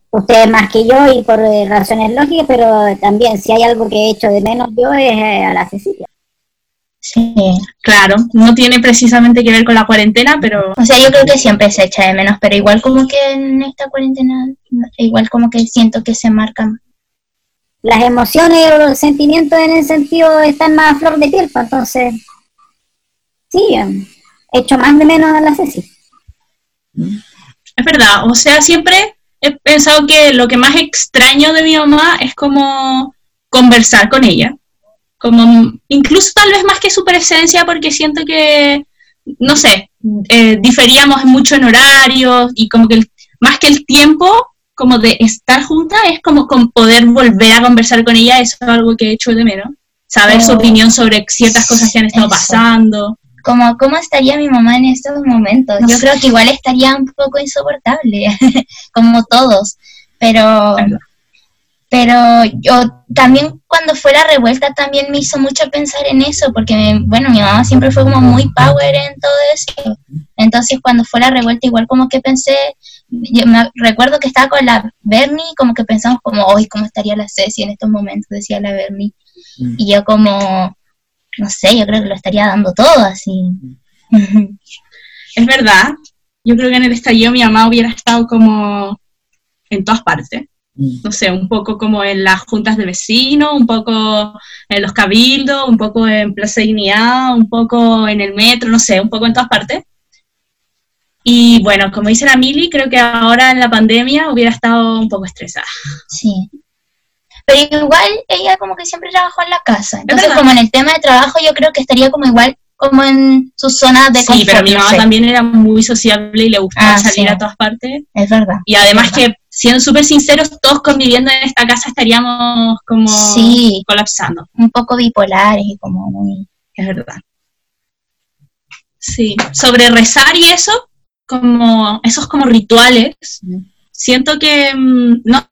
Ustedes más que yo y por eh, razones lógicas, pero también si hay algo que he hecho de menos yo es eh, a la Cecilia. Sí, Claro, no tiene precisamente que ver con la cuarentena, pero o sea, yo creo que siempre se echa de menos, pero igual como que en esta cuarentena, igual como que siento que se marcan. Las emociones y los sentimientos en ese sentido están más a flor de piel, pues, entonces sí, he hecho más de menos a la Ceci. es verdad. O sea, siempre he pensado que lo que más extraño de mi mamá es como conversar con ella. Como incluso tal vez más que su presencia, porque siento que, no sé, eh, diferíamos mucho en horarios y como que el- más que el tiempo como de estar juntas es como con poder volver a conversar con ella, eso es algo que he hecho de menos. Saber su Oh, opinión sobre ciertas cosas que han estado eso. pasando. Como, ¿cómo estaría mi mamá en estos momentos? No Yo sé. creo que igual estaría un poco insoportable, como todos, pero pero yo también cuando fue la revuelta también me hizo mucho pensar en eso, porque bueno, mi mamá siempre fue como muy power en todo eso. Entonces cuando fue la revuelta igual como que pensé, yo me recuerdo que estaba con la Bernie, como que pensamos como, hoy ¿cómo estaría la Ceci en estos momentos? Decía la Bernie. Mm. Y yo como, no sé, yo creo que lo estaría dando todo así. es verdad. Yo creo que en el estallido mi mamá hubiera estado como en todas partes. Mm. No sé, un poco como en las juntas de vecinos, un poco en los cabildos, un poco en Plaza Dignidad, un poco en el metro, no sé, un poco en todas partes. Y bueno, como dice la Mili, creo que ahora en la pandemia hubiera estado un poco estresada. Sí. Pero igual ella como que siempre trabajó en la casa. Entonces como en el tema de trabajo yo creo que estaría como igual como en su zona de confort. Sí, pero mi mamá también era muy sociable y le gustaba ah, salir a todas partes. Es verdad. Y además que, siendo súper sinceros, todos conviviendo en esta casa estaríamos como sí, colapsando. Un poco bipolares y como muy... Es verdad. Sí, sobre rezar y eso, como esos como rituales, siento que, mm, no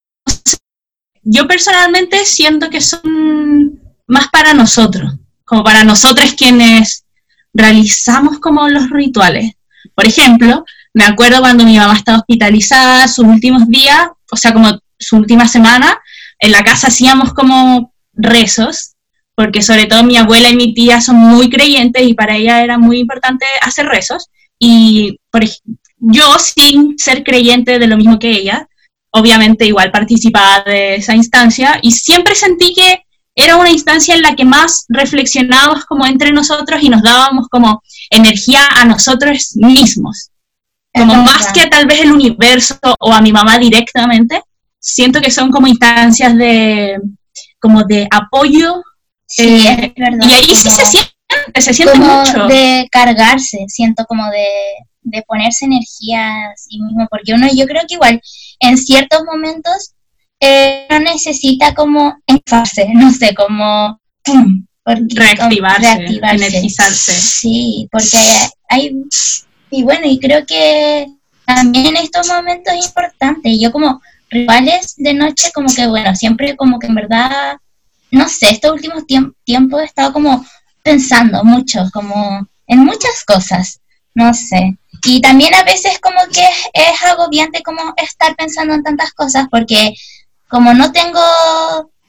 yo personalmente siento que son más para nosotros, como para nosotros quienes realizamos como los rituales. Por ejemplo, me acuerdo cuando mi mamá estaba hospitalizada, sus últimos días, o sea, como su última semana, en la casa hacíamos como rezos, porque sobre todo mi abuela y mi tía son muy creyentes y para ella era muy importante hacer rezos. Y por yo, sin ser creyente de lo mismo que ella, obviamente igual participaba de esa instancia y siempre sentí que era una instancia en la que más reflexionábamos como entre nosotros y nos dábamos como energía a nosotros mismos. Como más que tal vez el universo o a mi mamá directamente, siento que son como instancias de como de apoyo. Eh, y ahí sí se siente, se siente mucho. de cargarse, siento como de de ponerse energía a sí mismo, porque uno yo creo que igual en ciertos momentos eh, no necesita como enfadarse, no sé, como reactivarse, energizarse. Sí, porque hay, y bueno, y creo que también en estos momentos es importante, yo como rivales de noche como que bueno, siempre como que en verdad, no sé, estos últimos tiempos he estado como pensando mucho, como en muchas cosas, no sé. Y también a veces como que es, agobiante como estar pensando en tantas cosas porque como no tengo,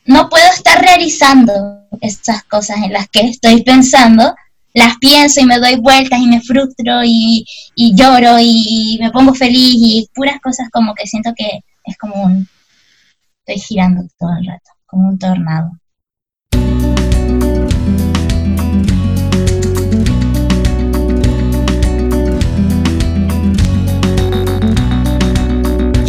no puedo estar realizando esas cosas en las que estoy pensando, las pienso y me doy vueltas y me frustro y, y lloro y me pongo feliz y puras cosas como que siento que es como un, estoy girando todo el rato, como un tornado.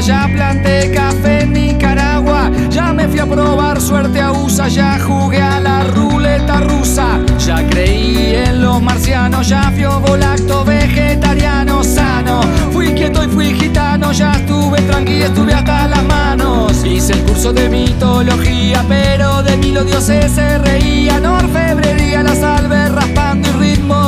ya planté café en Nicaragua, ya me fui a probar suerte a USA, ya jugué a la ruleta rusa, ya creí en los marcianos, ya fui volacto vegetariano sano, fui quieto y fui gitano, ya estuve tranquilo, estuve hasta las manos, hice el curso de mitología, pero de mí los dioses se reían, orfebrería, la salve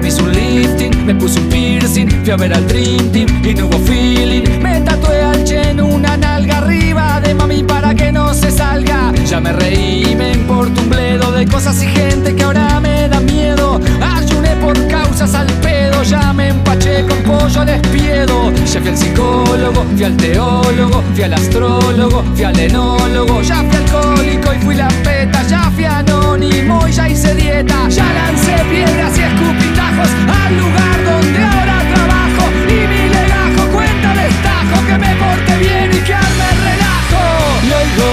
Me lifting, me puse un piercing, fui a ver al Dream Team y no hubo feeling. Me tatué al Chen una nalga arriba de mami para que no se salga. Ya me reí, y me importa un bledo de cosas y gente que ahora me da miedo. Ayuné por causas al pedo ya me empaché con pollo al espiedo. Ya fui al psicólogo, fui al teólogo, fui al astrólogo, fui al enólogo. Ya fui alcohólico y fui la peta, ya fui anónimo y ya hice dieta. Ya lancé piedras y escupitajos al lugar donde ahora trabajo. Y mi legajo cuenta el estajo que me porte bien y que arme el relajo. Y oigo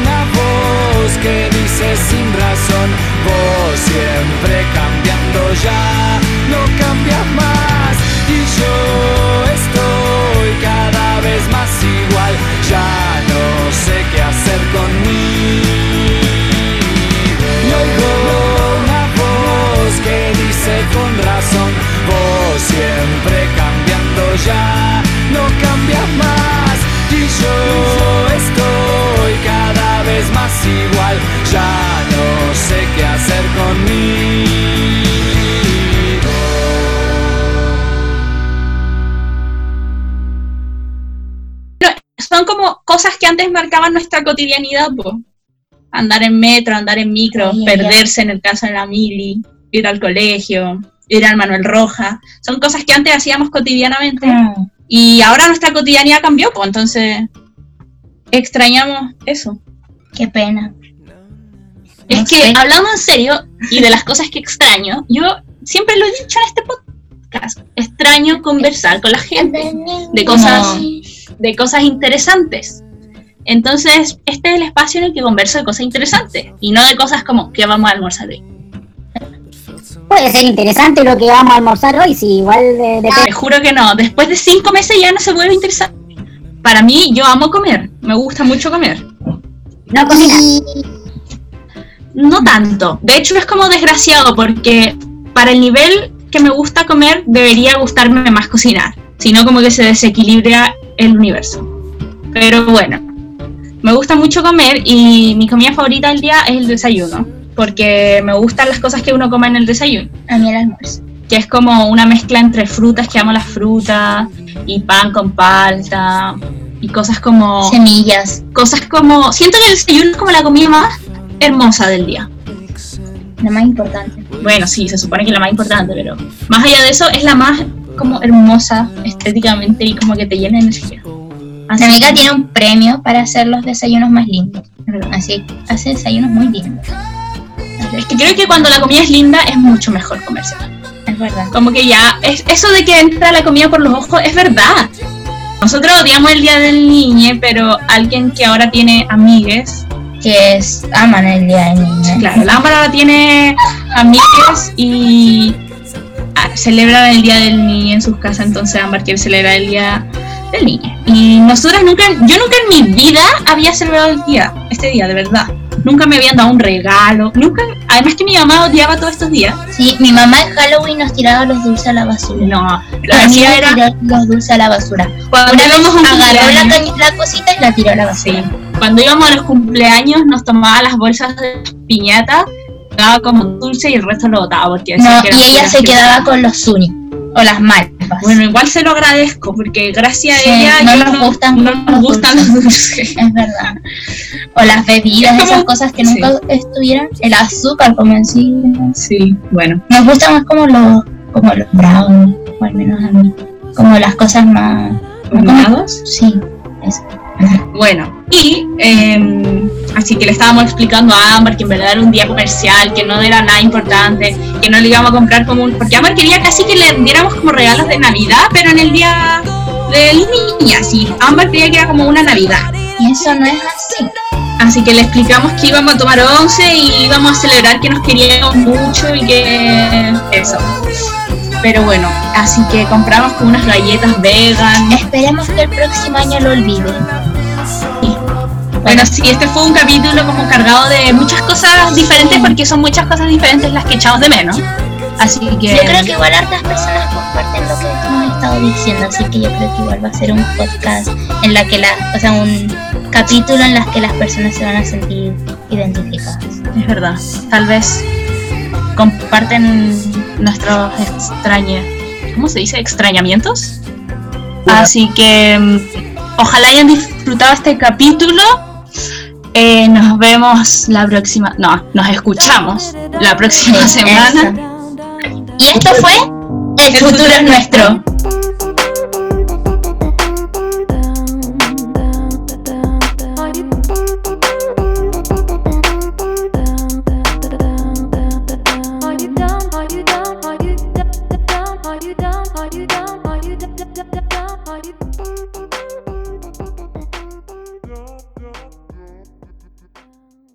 una voz que dice sin razón, vos siempre cambiando ya, más. Y yo estoy cada vez más igual, ya no sé qué hacer conmigo. Y oigo una voz que dice con razón, vos siempre cambiando ya, no cambias más. Y yo estoy cada vez más igual, ya no sé qué hacer conmigo. Antes marcaban nuestra cotidianidad, po. Andar en metro, andar en micro, Ay, perderse en el caso de la mili, ir al colegio, ir al Manuel Roja. Son cosas que antes hacíamos cotidianamente. Mm. Y ahora nuestra cotidianidad cambió, pues entonces extrañamos eso. Qué pena. Es No que sé. hablando en serio y de las cosas que extraño, yo siempre lo he dicho en este podcast, extraño conversar con la gente de cosas, de cosas interesantes. Entonces, este es el espacio en el que converso de cosas interesantes y no de cosas como que vamos a almorzar hoy. Puede ser interesante lo que vamos a almorzar hoy, si igual de, de- Te juro que no, después de cinco meses ya no se vuelve interesante. Para mí, yo amo comer, me gusta mucho comer. no cocinar. No tanto. De hecho, es como desgraciado porque para el nivel que me gusta comer debería gustarme más cocinar. Si no, como que se desequilibra el universo. Pero bueno, me gusta mucho comer y mi comida favorita del día es el desayuno. Porque me gustan las cosas que uno come en el desayuno. A mí el almuerzo. Que es como una mezcla entre frutas, que amo las frutas, y pan con palta, y cosas como Semillas. cosas como. Siento que el desayuno es como la comida más hermosa del día. Lo más importante. Bueno, sí, se supone que es la más importante, pero más allá de eso, es la más como hermosa estéticamente y como que te llena de energía. Así Mi amiga que- tiene un premio para hacer los desayunos más lindos. Así hace desayunos muy lindos. Es que creo que cuando la comida es linda es mucho mejor comerse. Es verdad. Como que ya, es, eso de que entra la comida por los ojos es verdad. Nosotros odiamos el día del niño, pero alguien que ahora tiene amigues, Que es, aman el día del niño. claro, la ahora tiene amigues y ah, celebran el día del niño en sus casas, entonces Ámbar quiere celebrar el día del niño. Y nosotras nunca, yo nunca en mi vida había celebrado el día, este día, de verdad. Nunca me habían dado un regalo, nunca, además que mi mamá odiaba todos estos días. Sí, mi mamá en Halloween nos tiraba los dulces a la basura. No, La hacía era tirar los dulces a la basura. cuando Una vez un agarró la, la cosita y la tiró a la basura. Sí. Cuando íbamos a los cumpleaños nos tomaba las bolsas de piñata, daba como dulce y el resto lo botaba porque No, y ella se quedaba con los Zuni o las Bueno, igual se lo agradezco porque gracias Sí, a ella no nos gustan no los nos gustan los dulces. es verdad. O las bebidas, Es como- esas cosas que nunca estuvieran. El azúcar, como en sí. Sí, bueno. Nos gusta más como los, como los brownies, o al menos a mí. Como las cosas más. ¿Morados? Sí, eso. Bueno, y eh, así que le estábamos explicando a Amber que en verdad era un día comercial, que no era nada importante, que no le íbamos a comprar como un... Porque Amber quería casi que le diéramos como regalos de Navidad, pero en el día del niño, así. Amber creía que era como una Navidad. Y eso no es así. Así que le explicamos que íbamos a tomar once y íbamos a celebrar que nos queríamos mucho y que eso. Pero bueno, así que compramos como unas galletas vegan. Esperemos que el próximo año lo olvide. Bueno, sí, este fue un capítulo como cargado de muchas cosas diferentes porque son muchas cosas diferentes las que echamos de menos. Así que Yo creo que igual hartas personas comparten lo que hemos estado diciendo, así que yo creo que igual va a ser un podcast en la que la, o sea, un capítulo en las que las personas se van a sentir identificadas. es verdad. Tal vez comparten nuestros extraños ¿cómo se dice? Extrañamientos. Así que mm, ojalá hayan disfrutado este capítulo. Eh, nos vemos la próxima, no, nos escuchamos la próxima semana. Y esto fue El futuro es nuestro.